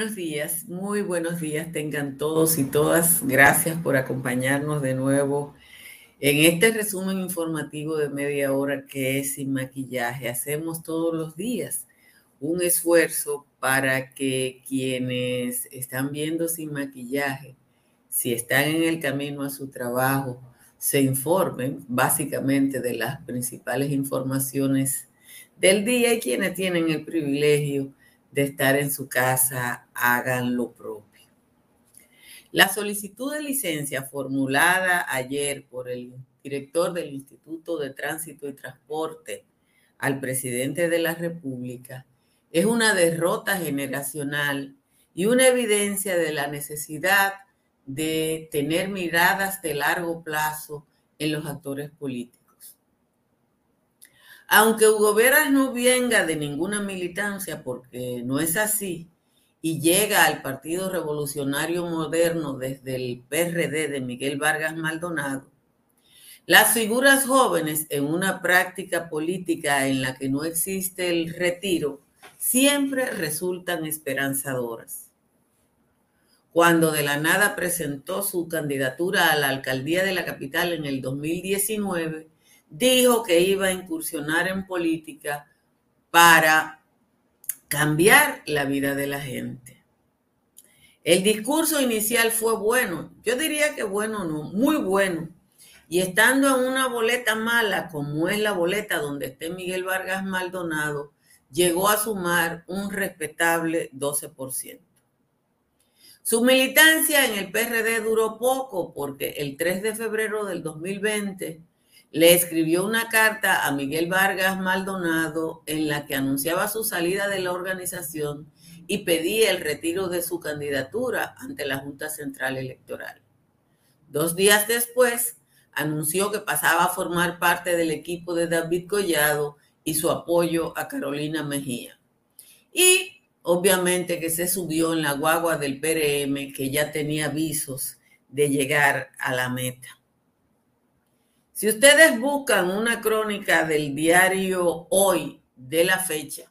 buenos días, muy buenos días tengan todos y todas. Gracias por acompañarnos de nuevo en este resumen informativo de media hora que es sin maquillaje. Hacemos todos los días un esfuerzo para que quienes están viendo sin maquillaje, si están en el camino a su trabajo, se informen básicamente de las principales informaciones del día y quienes tienen el privilegio de estar en su casa hagan lo propio. La solicitud de licencia formulada ayer por el director del Instituto de Tránsito y Transporte al presidente de la República es una derrota generacional y una evidencia de la necesidad de tener miradas de largo plazo en los actores políticos. Aunque Hugo Veras no venga de ninguna militancia, porque no es así, y llega al Partido Revolucionario Moderno desde el PRD de Miguel Vargas Maldonado, las figuras jóvenes en una práctica política en la que no existe el retiro siempre resultan esperanzadoras. Cuando de la nada presentó su candidatura a la alcaldía de la capital en el 2019, dijo que iba a incursionar en política para cambiar la vida de la gente. El discurso inicial fue bueno, yo diría que bueno, no, muy bueno. Y estando en una boleta mala, como es la boleta donde esté Miguel Vargas Maldonado, llegó a sumar un respetable 12%. Su militancia en el PRD duró poco porque el 3 de febrero del 2020 le escribió una carta a Miguel Vargas Maldonado en la que anunciaba su salida de la organización y pedía el retiro de su candidatura ante la Junta Central Electoral. Dos días después, anunció que pasaba a formar parte del equipo de David Collado y su apoyo a Carolina Mejía. Y obviamente que se subió en la guagua del PRM que ya tenía avisos de llegar a la meta. Si ustedes buscan una crónica del diario Hoy de la fecha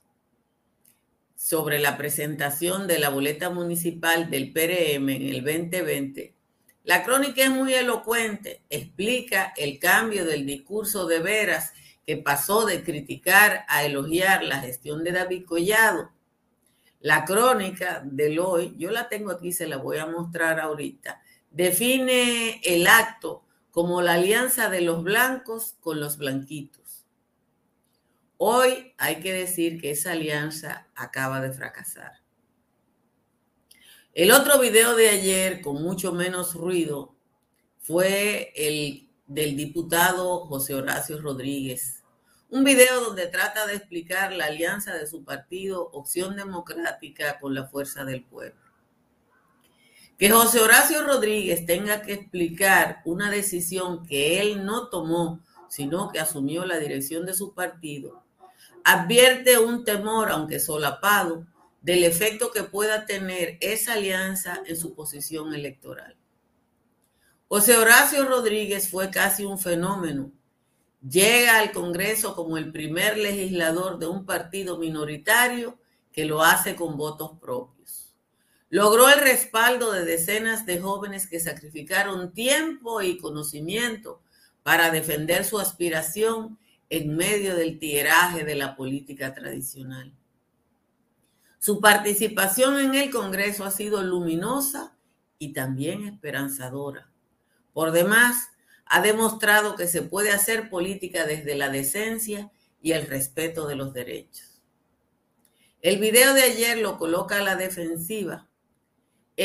sobre la presentación de la boleta municipal del PRM en el 2020, la crónica es muy elocuente, explica el cambio del discurso de veras que pasó de criticar a elogiar la gestión de David Collado. La crónica del hoy, yo la tengo aquí, se la voy a mostrar ahorita, define el acto como la alianza de los blancos con los blanquitos. Hoy hay que decir que esa alianza acaba de fracasar. El otro video de ayer, con mucho menos ruido, fue el del diputado José Horacio Rodríguez. Un video donde trata de explicar la alianza de su partido Opción Democrática con la Fuerza del Pueblo. Que José Horacio Rodríguez tenga que explicar una decisión que él no tomó, sino que asumió la dirección de su partido, advierte un temor, aunque solapado, del efecto que pueda tener esa alianza en su posición electoral. José Horacio Rodríguez fue casi un fenómeno. Llega al Congreso como el primer legislador de un partido minoritario que lo hace con votos propios. Logró el respaldo de decenas de jóvenes que sacrificaron tiempo y conocimiento para defender su aspiración en medio del tiraje de la política tradicional. Su participación en el Congreso ha sido luminosa y también esperanzadora. Por demás, ha demostrado que se puede hacer política desde la decencia y el respeto de los derechos. El video de ayer lo coloca a la defensiva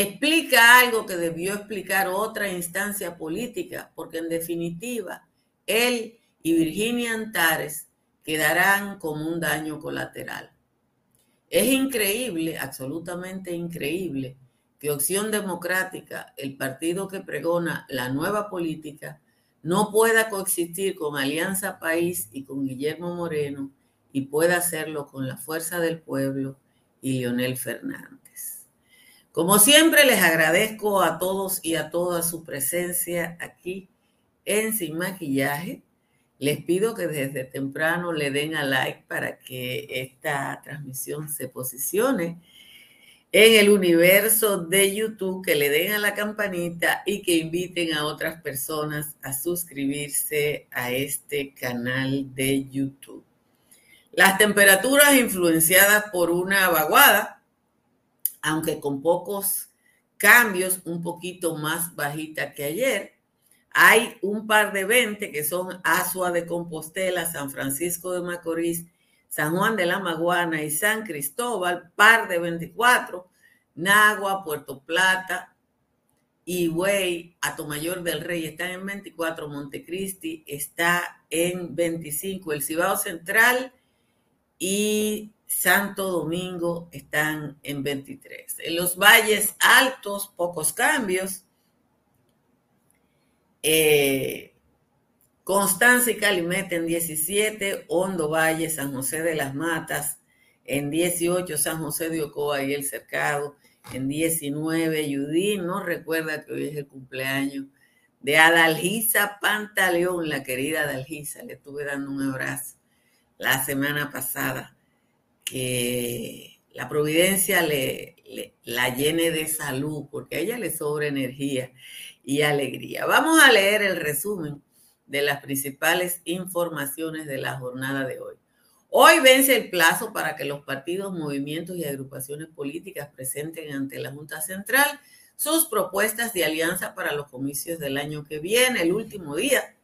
explica algo que debió explicar otra instancia política, porque en definitiva, él y Virginia Antares quedarán como un daño colateral. Es increíble, absolutamente increíble, que Opción Democrática, el partido que pregona la nueva política, no pueda coexistir con Alianza País y con Guillermo Moreno y pueda hacerlo con la fuerza del pueblo y Leonel Fernández. Como siempre, les agradezco a todos y a todas su presencia aquí en Sin Maquillaje. Les pido que desde temprano le den a like para que esta transmisión se posicione en el universo de YouTube, que le den a la campanita y que inviten a otras personas a suscribirse a este canal de YouTube. Las temperaturas influenciadas por una vaguada, aunque con pocos cambios, un poquito más bajita que ayer. Hay un par de 20 que son Asua de Compostela, San Francisco de Macorís, San Juan de la Maguana y San Cristóbal, par de 24, Nagua, Puerto Plata, Higüey, Atomayor del Rey están en 24, Montecristi está en 25, el Cibao Central y Santo Domingo están en 23. En los valles altos, pocos cambios. Eh, Constanza y Calimete en 17, Hondo Valle, San José de las Matas en 18, San José de Ocoa y El Cercado en 19, Yudín no recuerda que hoy es el cumpleaños de Adalgisa Pantaleón, la querida Adalgisa, le estuve dando un abrazo la semana pasada, que la providencia le, la llene de salud, porque a ella le sobra energía y alegría. Vamos a leer el resumen de las principales informaciones de la jornada de hoy. Hoy vence el plazo para que los partidos, movimientos y agrupaciones políticas presenten ante la Junta Central sus propuestas de alianza para los comicios del año que viene, el último día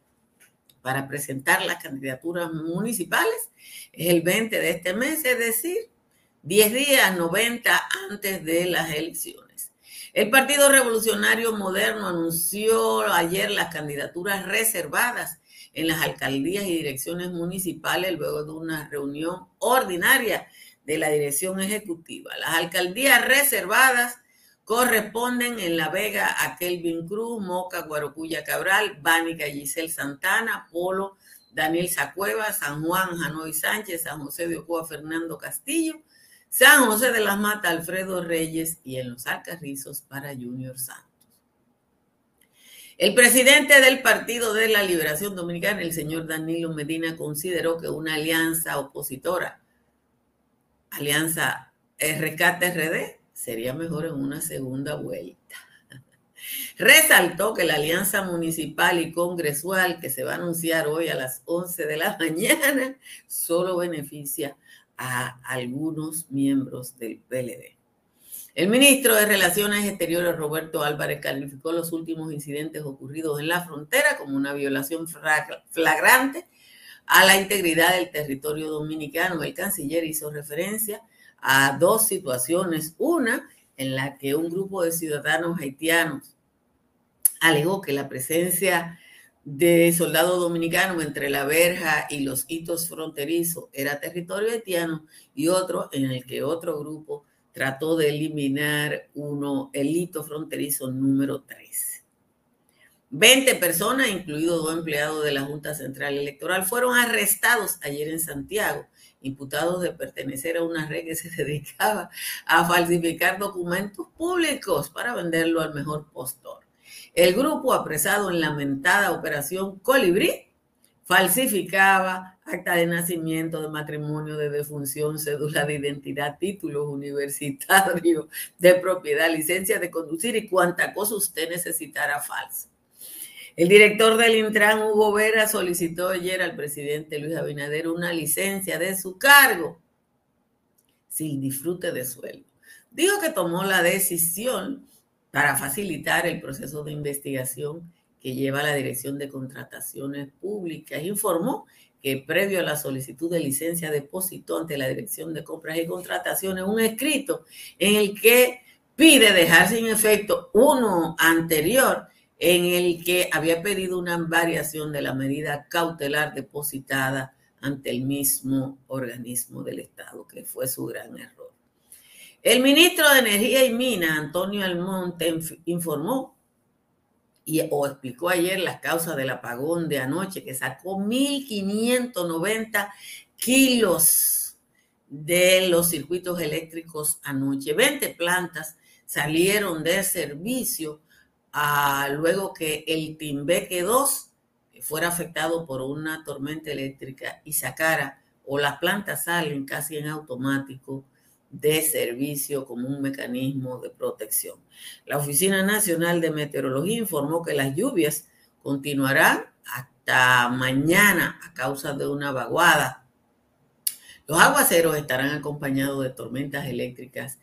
para presentar las candidaturas municipales es el 20 de este mes, es decir, 10 días, 90 antes de las elecciones. El Partido Revolucionario Moderno anunció ayer las candidaturas reservadas en las alcaldías y direcciones municipales luego de una reunión ordinaria de la dirección ejecutiva. Las alcaldías reservadas corresponden en La Vega a Kelvin Cruz, Moca, Guarocuya Cabral, Bánica Giselle Santana, Polo, Daniel Sacueva, San Juan, Janoy Sánchez, San José de Ocoa, Fernando Castillo, San José de las Mata, Alfredo Reyes y en los Alcarrizos para Junior Santos. El presidente del Partido de la Liberación Dominicana, el señor Danilo Medina, consideró que una alianza opositora, Alianza Rescate RD, sería mejor en una segunda vuelta. Resaltó que la alianza municipal y congresual que se va a anunciar hoy a las 11 de la mañana solo beneficia a algunos miembros del PLD. El ministro de Relaciones Exteriores, Roberto Álvarez, calificó los últimos incidentes ocurridos en la frontera como una violación flagrante a la integridad del territorio dominicano. El canciller hizo referencia a dos situaciones. Una en la que un grupo de ciudadanos haitianos alegó que la presencia de soldados dominicanos entre la verja y los hitos fronterizos era territorio haitiano y otro en el que otro grupo trató de eliminar uno, el hito fronterizo número 3. 20 personas, incluidos dos empleados de la Junta Central Electoral, fueron arrestados ayer en Santiago, imputados de pertenecer a una red que se dedicaba a falsificar documentos públicos para venderlo al mejor postor. El grupo apresado en la mentada operación Colibrí falsificaba acta de nacimiento, de matrimonio, de defunción, cédula de identidad, títulos universitarios, de propiedad, licencia de conducir y cuanta cosa usted necesitara falsa. El director del Intran, Hugo Vera, solicitó ayer al presidente Luis Abinader una licencia de su cargo sin disfrute de sueldo. Dijo que tomó la decisión para facilitar el proceso de investigación que lleva la Dirección de Contrataciones Públicas, informó que previo a la solicitud de licencia depositó ante la Dirección de Compras y Contrataciones un escrito en el que pide dejar sin efecto uno anterior en el que había pedido una variación de la medida cautelar depositada ante el mismo organismo del Estado, que fue su gran error. El ministro de Energía y Minas, Antonio Almonte, informó y, o explicó ayer las causas del apagón de anoche, que sacó 1.590 kilos de los circuitos eléctricos anoche. 20 plantas salieron de servicio luego que el Timbeque 2 fuera afectado por una tormenta eléctrica y sacara, o las plantas salen casi en automático, de servicio como un mecanismo de protección. La Oficina Nacional de Meteorología informó que las lluvias continuarán hasta mañana a causa de una vaguada. Los aguaceros estarán acompañados de tormentas eléctricas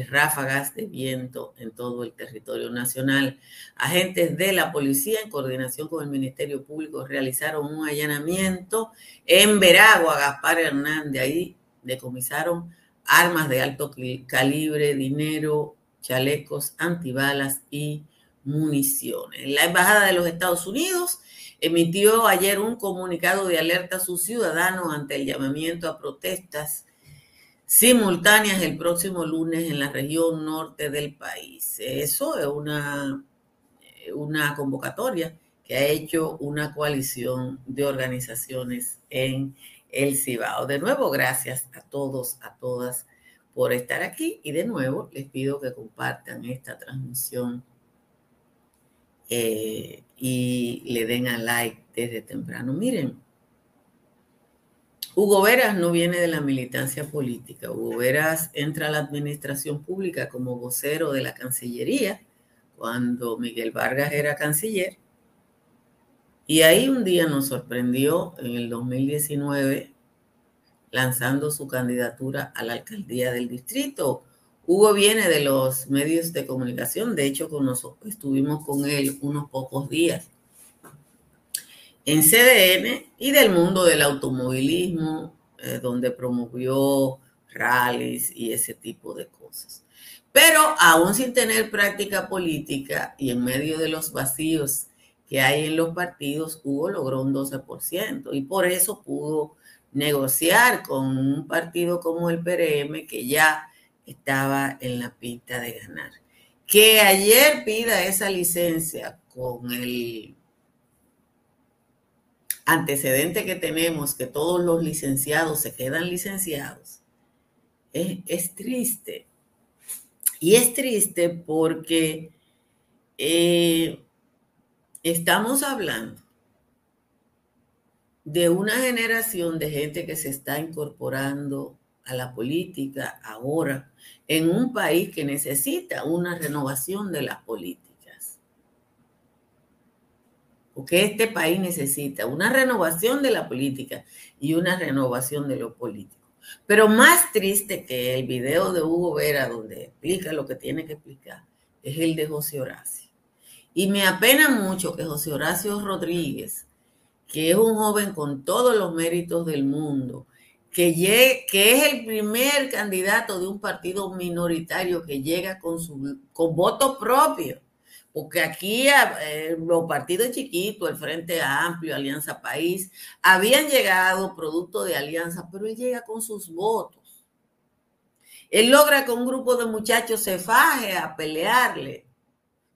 ráfagas de viento en todo el territorio nacional. Agentes de la policía, en coordinación con el Ministerio Público, realizaron un allanamiento en Veragua, Gaspar Hernández. Ahí decomisaron armas de alto calibre, dinero, chalecos antibalas y municiones. La Embajada de los Estados Unidos emitió ayer un comunicado de alerta a sus ciudadanos ante el llamamiento a protestas simultáneas el próximo lunes en la región norte del país. Eso es una, una convocatoria que ha hecho una coalición de organizaciones en el Cibao. De nuevo, gracias a todos, a todas por estar aquí y de nuevo les pido que compartan esta transmisión eh, y le den a like desde temprano. Miren, Hugo Veras no viene de la militancia política. Hugo Veras entra a la administración pública como vocero de la Cancillería cuando Miguel Vargas era canciller. Y ahí un día nos sorprendió en el 2019 lanzando su candidatura a la alcaldía del distrito. Hugo viene de los medios de comunicación, de hecho con nosotros, estuvimos con él unos pocos días en CDN y del mundo del automovilismo, eh, donde promovió rallies y ese tipo de cosas. Pero aún sin tener práctica política y en medio de los vacíos que hay en los partidos, Hugo logró un 12% y por eso pudo negociar con un partido como el PRM que ya estaba en la pinta de ganar. Que ayer pida esa licencia con el antecedente que tenemos, que todos los licenciados se quedan licenciados, es, triste. Y es triste porque eh, estamos hablando de una generación de gente que se está incorporando a la política ahora en un país que necesita una renovación de las políticas porque este país necesita una renovación de la política y una renovación de lo político. Pero más triste que el video de Hugo Vera, donde explica lo que tiene que explicar, es el de José Horacio. Y me apena mucho que José Horacio Rodríguez, que es un joven con todos los méritos del mundo, que, que es el primer candidato de un partido minoritario que llega con, su, con voto propio porque aquí eh, los partidos chiquitos, el Frente Amplio, Alianza País, habían llegado producto de alianza, pero él llega con sus votos. Él logra que un grupo de muchachos se faje a pelearle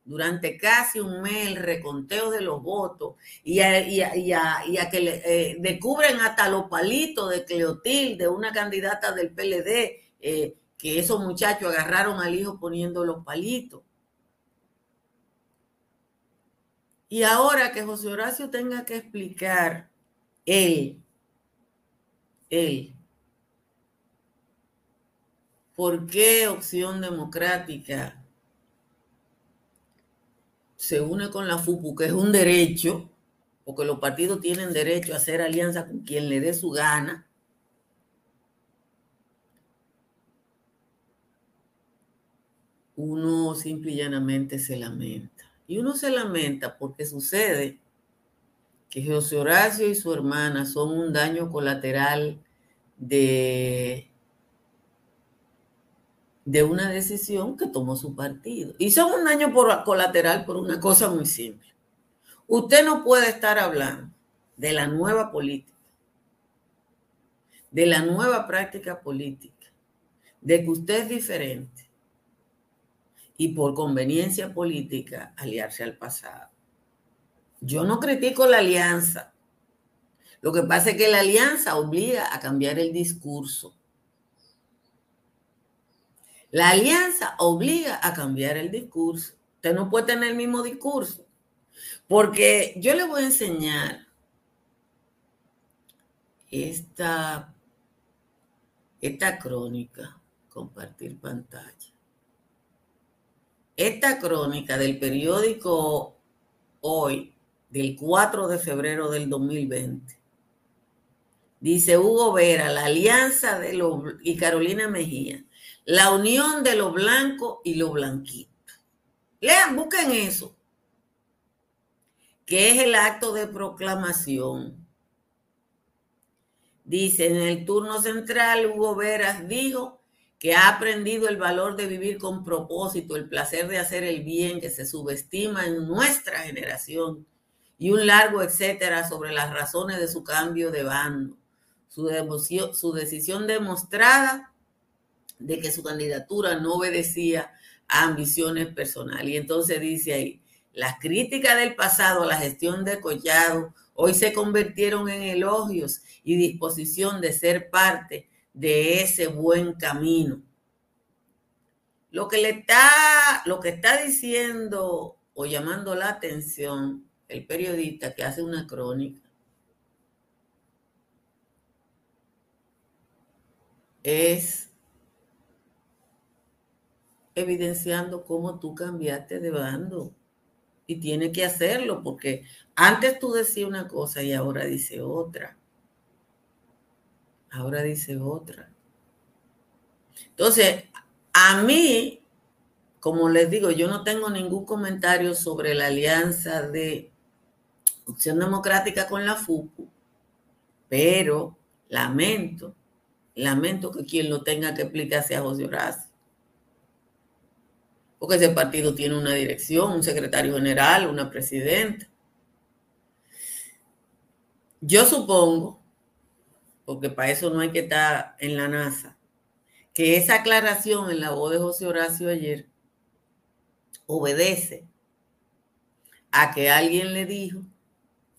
durante casi un mes el reconteo de los votos y a, que le, eh, descubren hasta los palitos de Cleotil, de una candidata del PLD, eh, que esos muchachos agarraron al hijo poniendo los palitos. Y ahora que José Horacio tenga que explicar él, él, por qué Opción Democrática se une con la FUPU, que es un derecho, porque los partidos tienen derecho a hacer alianza con quien le dé su gana. Uno simple y llanamente se lamenta. Y uno se lamenta porque sucede que José Horacio y su hermana son un daño colateral de, de una decisión que tomó su partido. Y son un daño por, colateral por una cosa muy simple. Usted no puede estar hablando de la nueva política, de la nueva práctica política, de que usted es diferente y por conveniencia política aliarse al pasado. Yo no critico la alianza. Lo que pasa es que la alianza obliga a cambiar el discurso. La alianza obliga a cambiar el discurso. Usted no puede tener el mismo discurso. Porque yo le voy a enseñar esta, esta crónica compartir pantalla. Esta crónica del periódico Hoy, del 4 de febrero del 2020, dice Hugo Vera, la alianza de los y Carolina Mejía, la unión de lo blanco y lo blanquito. Lean, busquen eso, que es el acto de proclamación Dice, en el turno central, Hugo Veras dijo que ha aprendido el valor de vivir con propósito, el placer de hacer el bien que se subestima en nuestra generación y un largo etcétera sobre las razones de su cambio de bando, su, su decisión demostrada de que su candidatura no obedecía a ambiciones personales. Y entonces dice ahí, las críticas del pasado a la gestión de Collado hoy se convirtieron en elogios y disposición de ser parte de ese buen camino. Lo que le está, lo que está diciendo o llamando la atención el periodista que hace una crónica es evidenciando cómo tú cambiaste de bando y tiene que hacerlo porque antes tú decías una cosa y ahora dice otra. Ahora dice otra. Entonces, a mí, como les digo, yo no tengo ningún comentario sobre la alianza de Opción Democrática con la FUCU, pero lamento, lamento que quien lo tenga que explicar sea José Horacio porque ese partido tiene una dirección, un secretario general, una presidenta. Yo supongo, porque para eso no hay que estar en la NASA, que esa aclaración en la voz de José Horacio ayer obedece a que alguien le dijo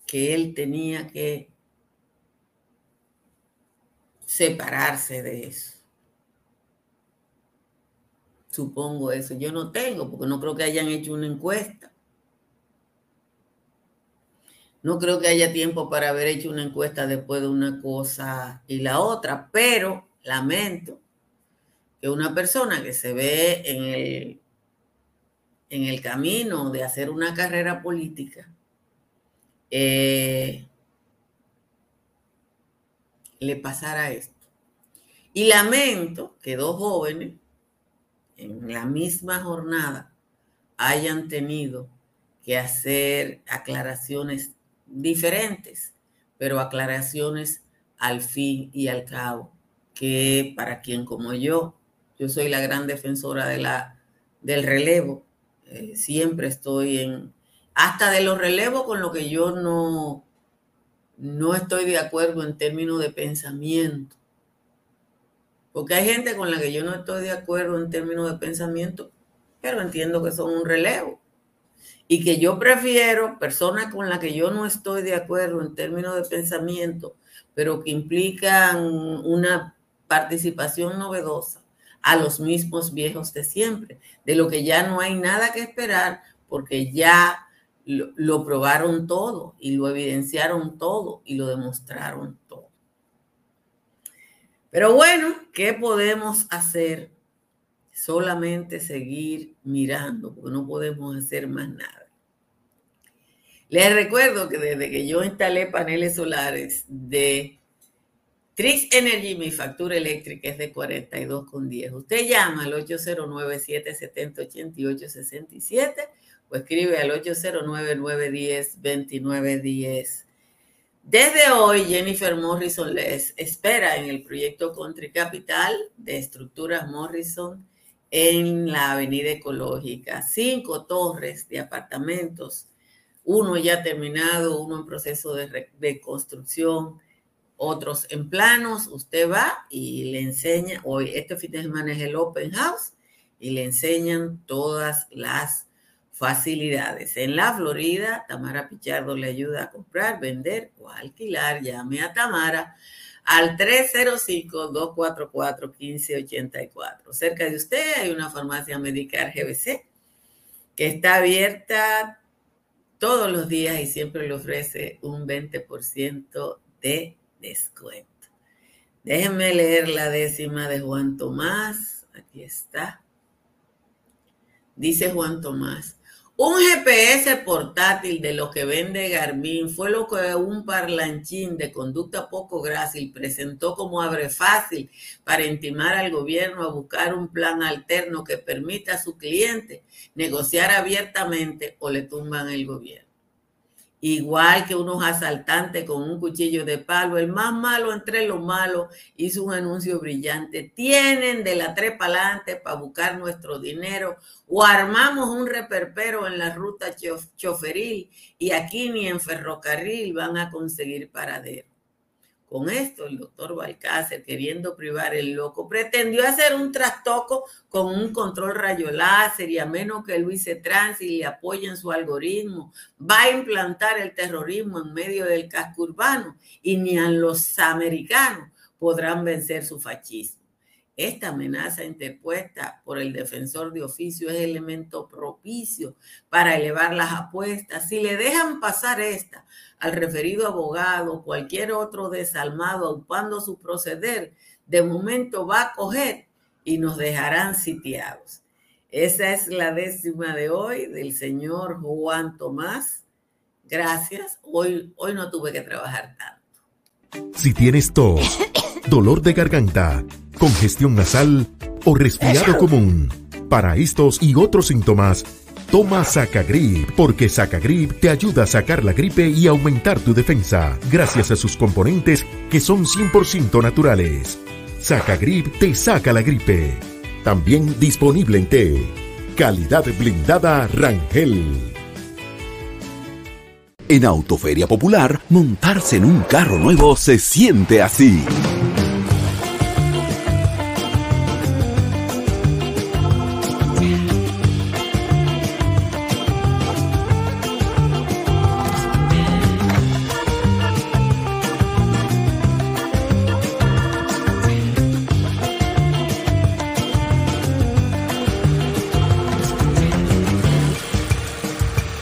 que él tenía que separarse de eso. Supongo eso. Yo no tengo, porque no creo que hayan hecho una encuesta. No creo que haya tiempo para haber hecho una encuesta después de una cosa y la otra, pero lamento que una persona que se ve en el, en el camino de hacer una carrera política eh, le pasara esto. Y lamento que dos jóvenes en la misma jornada hayan tenido que hacer aclaraciones diferentes, pero aclaraciones al fin y al cabo, que para quien como yo, yo soy la gran defensora de la, del relevo, eh, siempre estoy en, hasta de los relevos con lo que yo no, no estoy de acuerdo en términos de pensamiento, porque hay gente con la que yo no estoy de acuerdo en términos de pensamiento, pero entiendo que son un relevo. Y que yo prefiero personas con las que yo no estoy de acuerdo en términos de pensamiento, pero que implican una participación novedosa a los mismos viejos de siempre, de lo que ya no hay nada que esperar porque ya lo, lo probaron todo y lo evidenciaron todo y lo demostraron todo. Pero bueno, ¿qué podemos hacer? Solamente seguir mirando, porque no podemos hacer más nada. Les recuerdo que desde que yo instalé paneles solares de Trix Energy, mi factura eléctrica es de 42,10. Usted llama al 809-770-8867 o escribe al 809-910-2910. Desde hoy, Jennifer Morrison les espera en el proyecto Country Capital de Estructuras Morrison en la Avenida Ecológica. Cinco torres de apartamentos, uno ya terminado, uno en proceso de, construcción, otros en planos. Usted va y le enseña, hoy este fin de semana es el Open House, y le enseñan todas las facilidades. En la Florida, Tamara Pichardo le ayuda a comprar, vender o alquilar. Llame a Tamara al 305-244-1584. Cerca de usted hay una farmacia Medicar GBC que está abierta todos los días y siempre le ofrece un 20% de descuento. Déjenme leer la décima de Juan Tomás Aquí está. Dice Juan Tomás. Un GPS portátil de lo que vende Garmin fue lo que un parlanchín de conducta poco grácil presentó como abre fácil para intimar al gobierno a buscar un plan alterno que permita a su cliente negociar abiertamente o le tumban el gobierno igual que unos asaltantes con un cuchillo de palo, el más malo entre los malos hizo un anuncio brillante. Tienen de la trepa adelante para buscar nuestro dinero o armamos un reperpero en la ruta choferil y aquí ni en ferrocarril van a conseguir paradero. Con esto, el doctor Balcácer, queriendo privar el loco, pretendió hacer un trastoco con un control rayo láser y a menos que Luis se y le apoye en su algoritmo, va a implantar el terrorismo en medio del casco urbano y ni a los americanos podrán vencer su fascismo. Esta amenaza interpuesta por el defensor de oficio es elemento propicio para elevar las apuestas. Si le dejan pasar esta al referido abogado cualquier otro desalmado ocupando su proceder, de momento va a coger y nos dejarán sitiados. Esa es la décima de hoy del señor Juan Tomás. Gracias. Hoy, hoy no tuve que trabajar tanto. Si tienes tos, dolor de garganta, congestión nasal o resfriado común. Para estos y otros síntomas, toma Sacagrip, porque Sacagrip te ayuda a sacar la gripe y aumentar tu defensa, gracias a sus componentes que son 100% naturales. Sacagrip te saca la gripe. También disponible en té. Calidad blindada Rangel. En Autoferia Popular, montarse en un carro nuevo se siente así.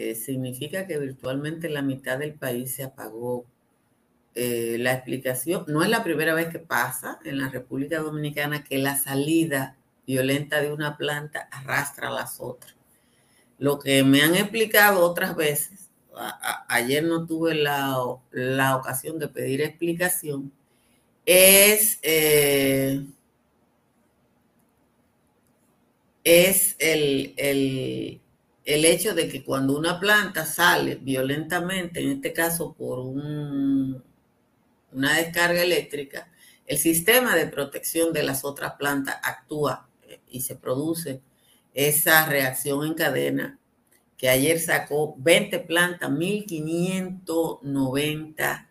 eh, significa que virtualmente la mitad del país se apagó. Eh, la explicación, no es la primera vez que pasa en la República Dominicana que la salida violenta de una planta arrastra a las otras. Lo que me han explicado otras veces, ayer no tuve la, ocasión de pedir explicación, es, eh, es el el hecho de que cuando una planta sale violentamente, en este caso por una descarga eléctrica, el sistema de protección de las otras plantas actúa eh, y se produce esa reacción en cadena que ayer sacó 20 plantas, 1590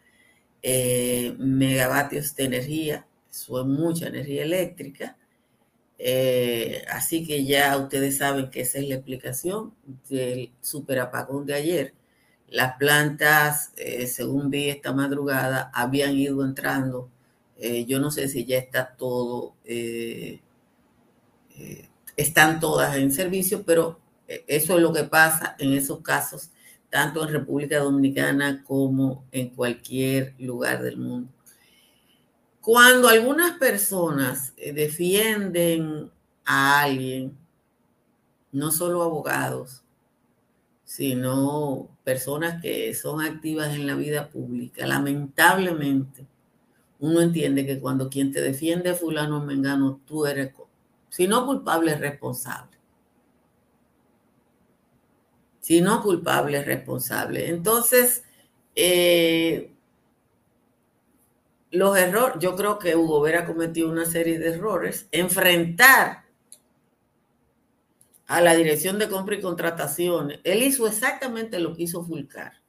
eh, megavatios de energía, eso es mucha energía eléctrica, eh, así que ya ustedes saben que esa es la explicación del superapagón de ayer. Las plantas, eh, según vi esta madrugada, habían ido entrando. Eh, yo no sé si ya está todo, están todas en servicio, pero eso es lo que pasa en esos casos, tanto en República Dominicana como en cualquier lugar del mundo. Cuando algunas personas eh, defienden a alguien, no solo abogados, sino personas que son activas en la vida pública, lamentablemente uno entiende que cuando quien te defiende fulano mengano, tú eres, si no culpable, responsable. Si no culpable, responsable. Entonces, eh, los errores, yo creo que Hugo Vera cometido una serie de errores, enfrentar a la dirección de compra y contrataciones. Él hizo exactamente lo que hizo Fulcar.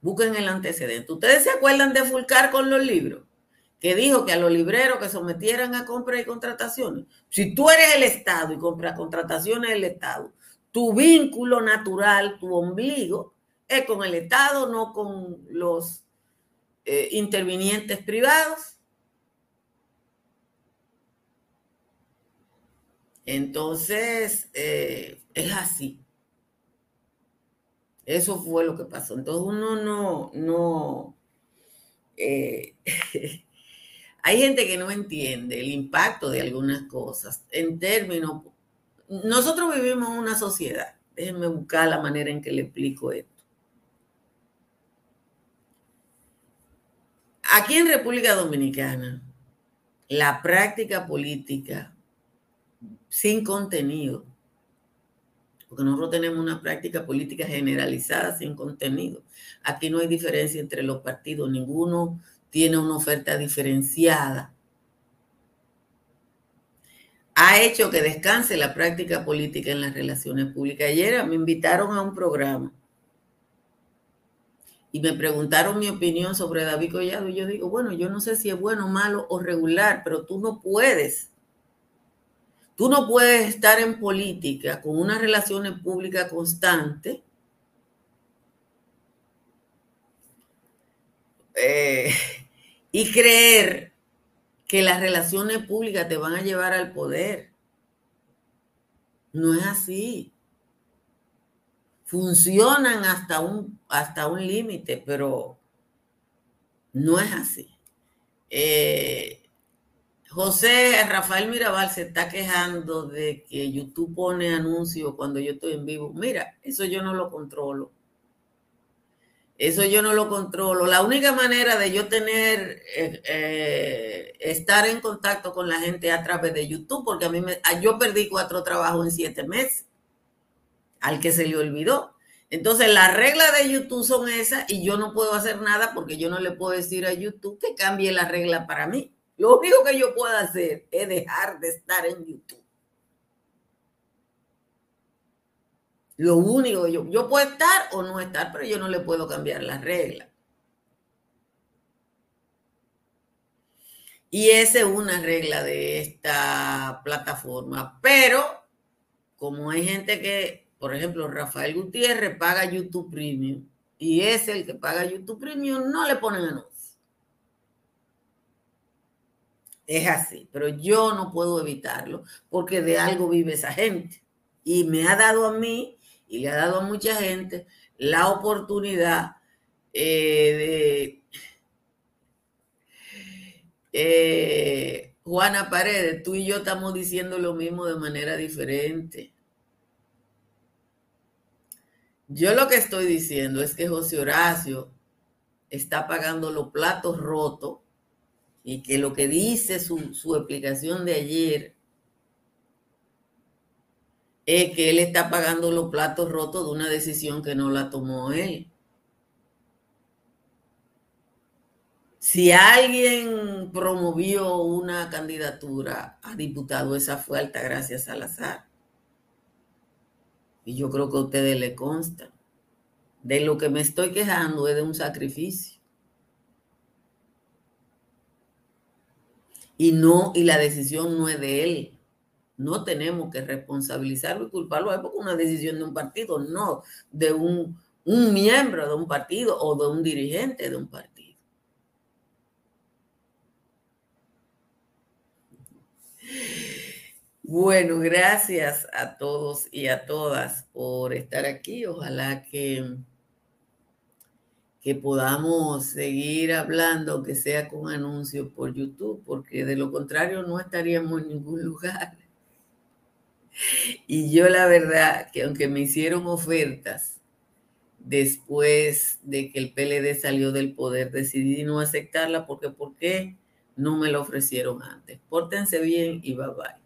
Busquen el antecedente. ¿Ustedes se acuerdan de Fulcar con los libros? que dijo que a los libreros que sometieran a compras y contrataciones, si tú eres el Estado y compras contrataciones del Estado, tu vínculo natural, tu ombligo, es con el Estado, no con los eh, intervinientes privados. Entonces, eh, es así. Eso fue lo que pasó. Entonces uno no, no, eh, hay gente que no entiende el impacto de algunas cosas en términos, nosotros vivimos en una sociedad, déjenme buscar la manera en que le explico esto. Aquí en República Dominicana, la práctica política sin contenido porque nosotros tenemos una práctica política generalizada sin contenido. Aquí no hay diferencia entre los partidos, ninguno tiene una oferta diferenciada. Ha hecho que descanse la práctica política en las relaciones públicas. Ayer me invitaron a un programa y me preguntaron mi opinión sobre David Collado y yo digo, bueno, yo no sé si es bueno, malo o regular, pero tú no puedes Tú no puedes estar en política con una relación pública constante eh, y creer que las relaciones públicas te van a llevar al poder. No es así. Funcionan hasta un, hasta un límite, pero no es así. Eh, José Rafael Mirabal se está quejando de que YouTube pone anuncios cuando yo estoy en vivo. Mira, eso yo no lo controlo. Eso yo no lo controlo. La única manera de yo tener, eh, eh, estar en contacto con la gente a través de YouTube, porque a mí me, yo perdí cuatro trabajos en siete meses, al que se le olvidó. Entonces, las reglas de YouTube son esas y yo no puedo hacer nada porque yo no le puedo decir a YouTube que cambie la regla para mí. Lo único que yo puedo hacer es dejar de estar en YouTube. Lo único yo, yo puedo estar o no estar, pero yo no le puedo cambiar las reglas. Y esa es una regla de esta plataforma. Pero como hay gente que, por ejemplo, Rafael Gutiérrez paga YouTube Premium y es el que paga YouTube Premium, no le ponen anuncios. Es así, pero yo no puedo evitarlo porque de algo vive esa gente. Y me ha dado a mí y le ha dado a mucha gente la oportunidad eh, de... Eh, Juana Paredes, tú y yo estamos diciendo lo mismo de manera diferente. Yo lo que estoy diciendo es que José Horacio está pagando los platos rotos y que lo que dice su, su explicación de ayer es que él está pagando los platos rotos de una decisión que no la tomó él. Si alguien promovió una candidatura a diputado, esa fue Altagracia Salazar. Y yo creo que a ustedes le consta. De lo que me estoy quejando es de un sacrificio. y no, y la decisión no es de él. No tenemos que responsabilizarlo y culparlo es porque una decisión de un partido, no de un, un miembro de un partido o de un dirigente de un partido. Bueno, gracias a todos y a todas por estar aquí. Ojalá que que podamos seguir hablando, que sea con anuncios por YouTube, porque de lo contrario no estaríamos en ningún lugar. Y yo la verdad que aunque me hicieron ofertas después de que el PLD salió del poder, decidí no aceptarla porque ¿por qué no me lo ofrecieron antes? Pórtense bien y bye bye.